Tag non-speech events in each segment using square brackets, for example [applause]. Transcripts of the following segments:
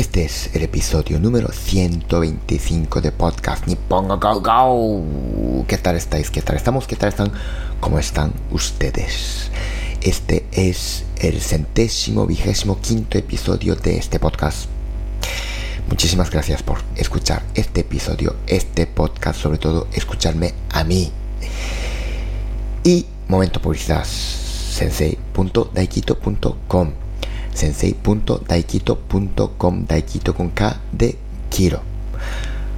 Este es el episodio número 125 de podcast Nippongo Go Go. ¿Qué tal estáis? ¿Qué tal estamos? ¿Qué tal están? ¿Cómo están ustedes? Este es el centésimo vigésimo quinto episodio de este podcast. Muchísimas gracias por escuchar este episodio, este podcast, sobre todo escucharme a mí. Y momento publicidad sensei.daikito.com sensei.daikito.com Daikito con K de Kiro.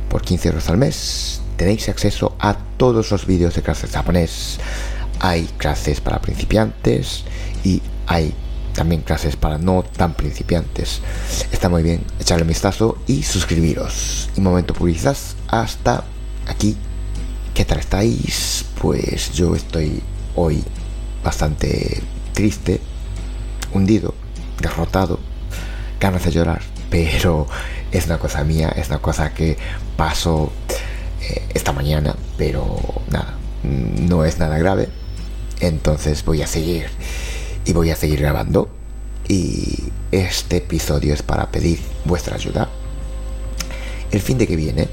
Por 15 euros al mes tenéis acceso a todos los vídeos de clases de japonés. Hay clases para principiantes y hay también clases para no tan principiantes. Está muy bien echarle un vistazo y suscribiros. Y momento publicidad hasta aquí. ¿Qué tal estáis? Pues yo estoy hoy bastante triste, hundido, derrotado, ganas de llorar, pero es una cosa mía, es una cosa que pasó eh, esta mañana, pero nada, no es nada grave, entonces voy a seguir y voy a seguir grabando y este episodio es para pedir vuestra ayuda. El fin de que viene,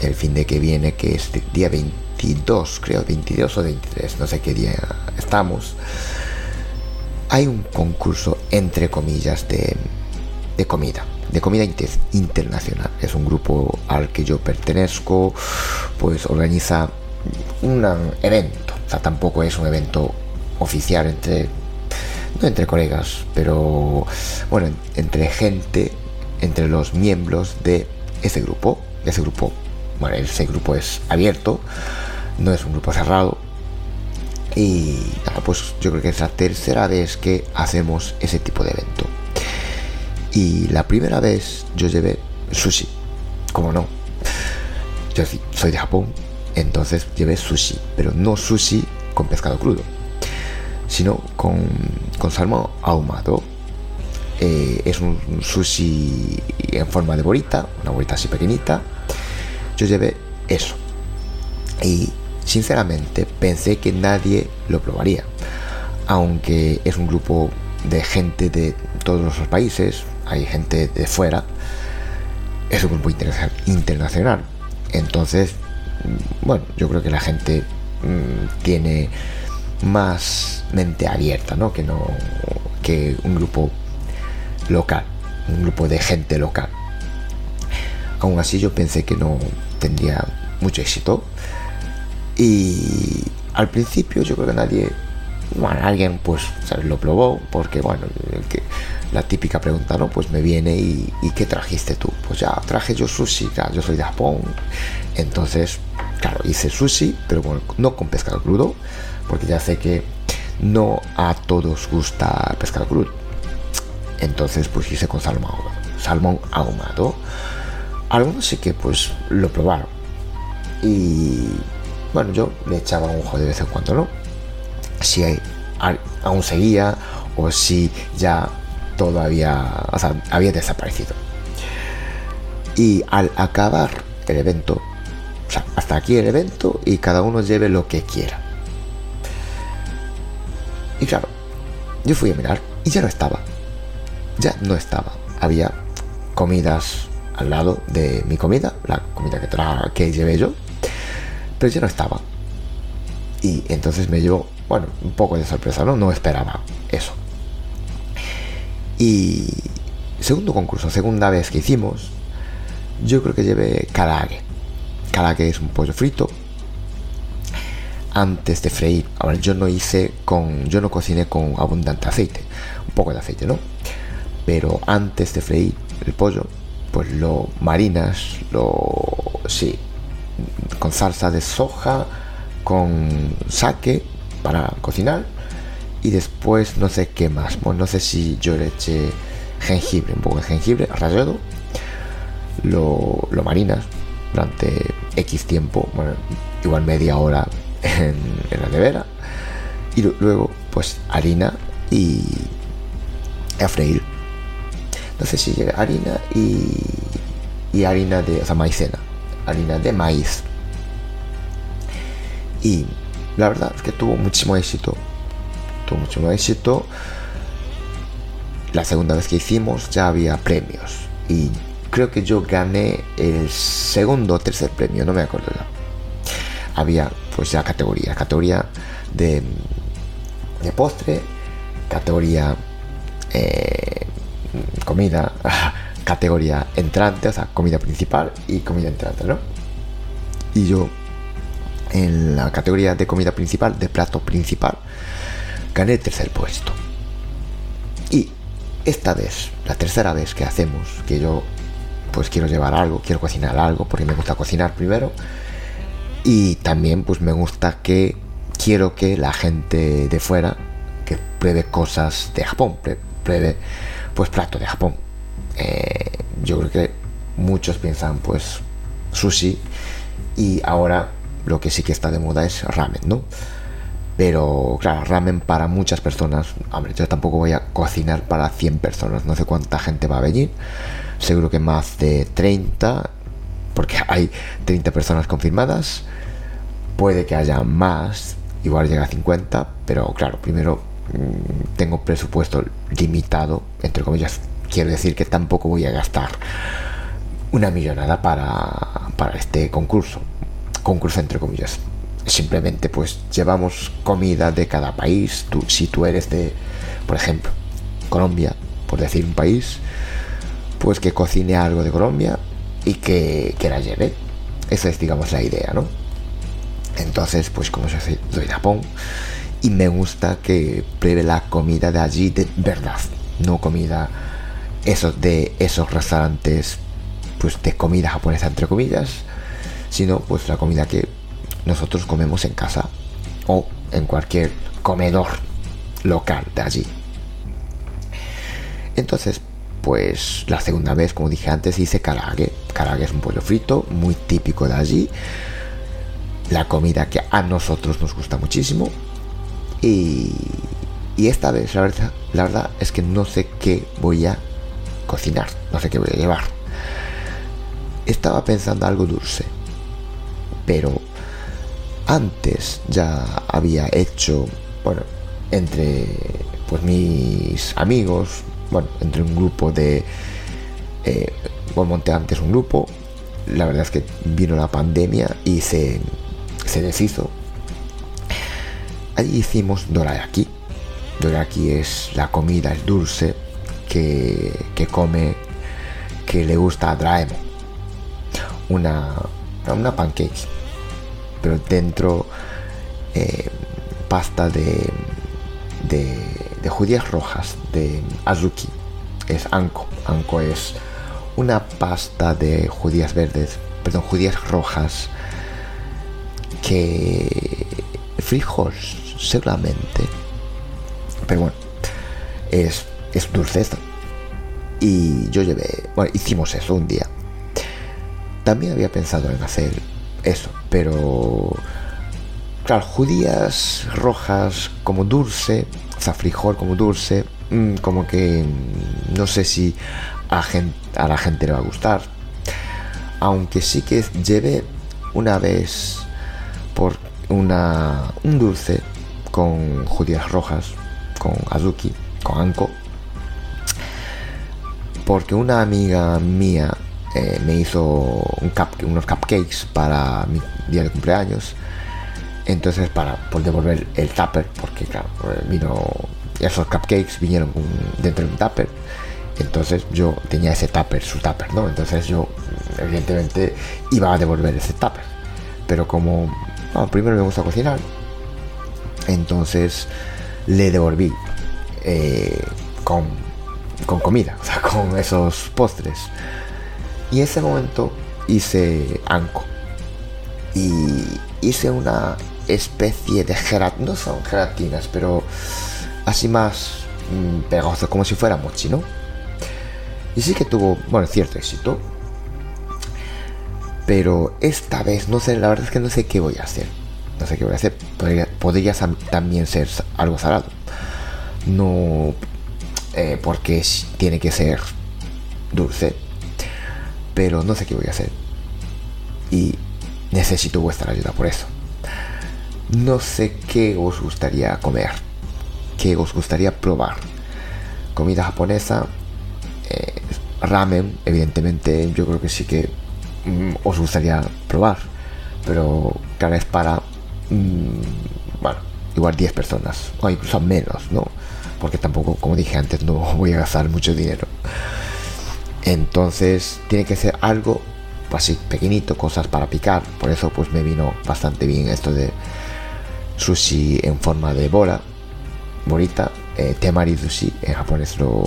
el fin de que viene, que es día 22, creo, 22 o 23, no sé qué día estamos hay un concurso, entre comillas, de, de comida, de comida inter, internacional. Es un grupo al que yo pertenezco, pues organiza un evento. O sea, tampoco es un evento oficial entre, no entre colegas, pero bueno, entre gente, entre los miembros de ese grupo. Ese grupo, bueno, ese grupo es abierto, no es un grupo cerrado, y nada, pues yo creo que es la tercera vez que hacemos ese tipo de evento. Y la primera vez yo llevé sushi. Como no? Yo soy de Japón, entonces llevé sushi. Pero no sushi con pescado crudo, sino con, con salmón ahumado. Eh, es un sushi en forma de bolita, una bolita así pequeñita. Yo llevé eso. Y Sinceramente pensé que nadie lo probaría, aunque es un grupo de gente de todos los países, hay gente de fuera, es un grupo internacional. Entonces, mm, bueno, yo creo que la gente mm, tiene más mente abierta, ¿no? Que no que un grupo local, un grupo de gente local. Aún así yo pensé que no tendría mucho éxito y al principio yo creo que nadie, bueno, alguien pues lo probó, porque bueno, la típica pregunta, ¿no? Pues me viene y, ¿qué trajiste tú? Pues ya traje yo sushi, ya, yo soy de Japón. Entonces, claro, hice sushi, pero bueno, no con pescado crudo, porque ya sé que no a todos gusta pescado crudo. Entonces, pues hice con salmón, salmón ahumado. Algunos sí que pues lo probaron. Y bueno, yo le echaba un ojo de vez en cuando, ¿no? Si aún seguía o si ya todo había, o sea, había desaparecido. Y al acabar el evento, o sea, hasta aquí el evento y cada uno lleve lo que quiera. Y claro, yo fui a mirar y ya no estaba. Ya no estaba. Había comidas al lado de mi comida, la comida que, que llevé yo, pero ya no estaba. Y entonces me llevó, bueno, un poco de sorpresa, ¿no? No esperaba eso. Y segundo concurso, segunda vez que hicimos, yo creo que llevé karaage. Karaage es un pollo frito. Antes de freír, yo no hice con, yo no cociné con abundante aceite, un poco de aceite, ¿no? Pero antes de freír el pollo, pues lo marinas, lo, sí, con salsa de soja, con sake para cocinar y después no sé qué más. Pues no sé si yo le eché jengibre, un poco de jengibre rallado, lo, lo marinas durante X tiempo, bueno, igual media hora en, la nevera. Y luego, pues harina y a freír. Entonces sigue harina y, y harina de, o maicena, harina de maíz. Y la verdad es que tuvo muchísimo éxito. Tuvo muchísimo éxito. La segunda vez que hicimos ya había premios. Y creo que yo gané el segundo o tercer premio, no me acuerdo. Había pues ya categoría, categoría de, de postre, categoría eh, comida, [laughs] categoría entrante, o sea, comida principal y comida entrante, ¿no? Y yo en la categoría de comida principal, de plato principal, gané el tercer puesto. Y esta vez, la tercera vez que hacemos, que yo pues quiero llevar algo, quiero cocinar algo, porque me gusta cocinar primero. Y también pues me gusta que quiero que la gente de fuera que pruebe cosas de Japón, pruebe pues plato de Japón. Eh, yo creo que muchos piensan pues sushi y ahora lo que sí que está de moda es ramen, ¿no? Pero claro, ramen para muchas personas. Hombre, yo tampoco voy a cocinar para 100 personas. No sé cuánta gente va a venir seguro que más de 30, porque hay 30 personas confirmadas, puede que haya más, igual llega a 50, pero claro, primero mm, tengo presupuesto limitado, entre comillas, quiero decir que tampoco voy a gastar una millonada para, para este concurso, concurso entre comillas. Simplemente pues llevamos comida de cada país, tú, si tú eres de, por ejemplo, Colombia, por decir un país, pues que cocine algo de Colombia y que, la lleve. Esa es, digamos, la idea, ¿no? Entonces, pues como yo soy de Japón y me gusta que pruebe la comida de allí de verdad, no comida esos de esos restaurantes pues de comida japonesa entre comillas, sino pues la comida que nosotros comemos en casa o en cualquier comedor local de allí. Entonces, pues la segunda vez, como dije antes, hice karage. Karage es un pollo frito, muy típico de allí. La comida que a nosotros nos gusta muchísimo. Y, esta vez, la verdad, la verdad es que no sé qué voy a cocinar, no sé qué voy a llevar. Estaba pensando algo dulce, pero antes ya había hecho, bueno, entre pues mis amigos, bueno, entre un grupo de... Eh, monté antes un grupo, la verdad es que vino la pandemia y se, se deshizo. Allí hicimos dorayaki. Dorayaki es la comida, el dulce que, come, que le gusta a Draemon. Una, una pancake, pero dentro eh, pasta de, de de judías rojas de azuki es anko. Anko es una pasta de judías verdes, perdón, judías rojas que frijol seguramente. Pero bueno, es, es dulce Y yo llevé, bueno, hicimos eso un día. También había pensado en hacer eso, pero claro, judías rojas como dulce frijol como dulce, mm, como que no sé si a, a la gente le va a gustar. Aunque sí que llevé una vez por una, un dulce con judías rojas, con azuki, con anko. Porque una amiga mía eh, me hizo un unos cupcakes para mi día de cumpleaños entonces, para por devolver el tupper, porque claro, eh, vino. Esos cupcakes vinieron dentro de un tupper. Entonces yo tenía ese tupper, su tupper, ¿no? Entonces yo, evidentemente, iba a devolver ese tupper. Pero como primero me gusta cocinar, entonces le devolví eh, con, con comida, o sea, [laughs] con esos postres. Y en ese momento hice anco. Y hice una especie de gelatina, no son gelatinas, pero así más mm, pegoso, como si fuera mochi, ¿no? Y sí que tuvo, bueno, cierto éxito. Pero esta vez no sé, la verdad es que no sé qué voy a hacer. No sé qué voy a hacer. Podría, también ser algo salado. No eh, porque tiene que ser dulce. Pero no sé qué voy a hacer. Y necesito vuestra ayuda por eso. No sé qué os gustaría comer. Qué os gustaría probar. Comida japonesa. Eh, ramen, evidentemente, yo creo que sí que mm, os gustaría probar. Pero cada vez para. Mm, bueno, igual 10 personas. O incluso menos, ¿no? Porque tampoco, como dije antes, no [laughs] voy a gastar mucho dinero. Entonces, tiene que ser algo así pequeñito, cosas para picar. Por eso, pues me vino bastante bien esto de sushi en forma de bola, bonita, eh, temari sushi, en japonés lo,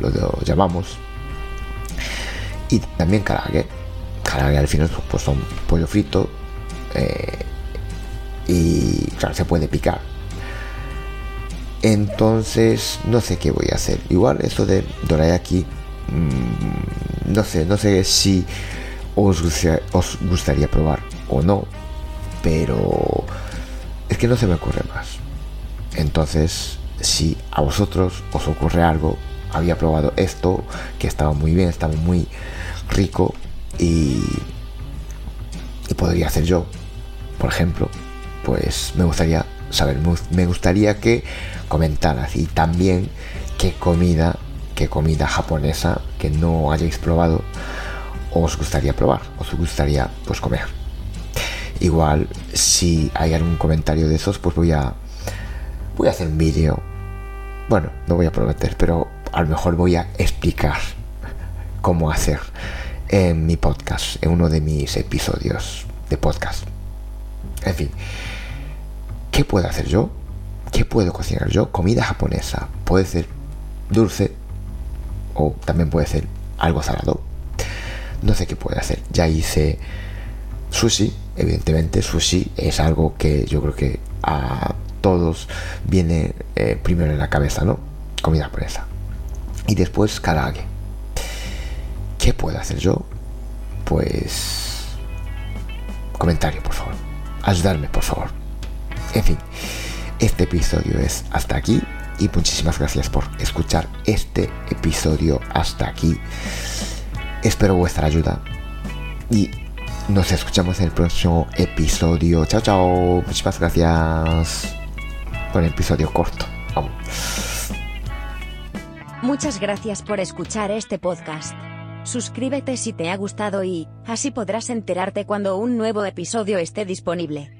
lo, llamamos. Y también karage. Karage al final pues son pollo frito eh, y claro, se puede picar. Entonces, no sé qué voy a hacer. Igual esto de dorayaki, mmm, no sé, no sé si os os gustaría probar o no, pero es que no se me ocurre más. Entonces, si a vosotros os ocurre algo, había probado esto, que estaba muy bien, estaba muy rico y, y podría hacer yo, por ejemplo, pues me gustaría saber, me gustaría que comentaras y también qué comida, qué comida japonesa que no hayáis probado os gustaría probar, os gustaría pues comer. Igual, si hay algún comentario de esos, pues voy a voy a hacer un vídeo. Bueno, no voy a prometer, pero a lo mejor voy a explicar cómo hacer en mi podcast, en uno de mis episodios de podcast. En fin, ¿qué puedo hacer yo? ¿Qué puedo cocinar yo? Comida japonesa. Puede ser dulce o también puede ser algo salado. No sé qué puede hacer. Ya hice sushi, evidentemente sushi es algo que yo creo que a todos viene eh, primero en la cabeza, ¿no? Comida japonesa. Y después karage. ¿Qué puedo hacer yo? Pues... Comentario, por favor. Ayudarme, por favor. En fin, este episodio es hasta aquí y muchísimas gracias por escuchar este episodio hasta aquí. Espero vuestra ayuda y nos escuchamos en el próximo episodio. Chao, chao. Muchísimas gracias por el episodio corto. Vamos. Muchas gracias por escuchar este podcast. Suscríbete si te ha gustado y, así podrás enterarte cuando un nuevo episodio esté disponible.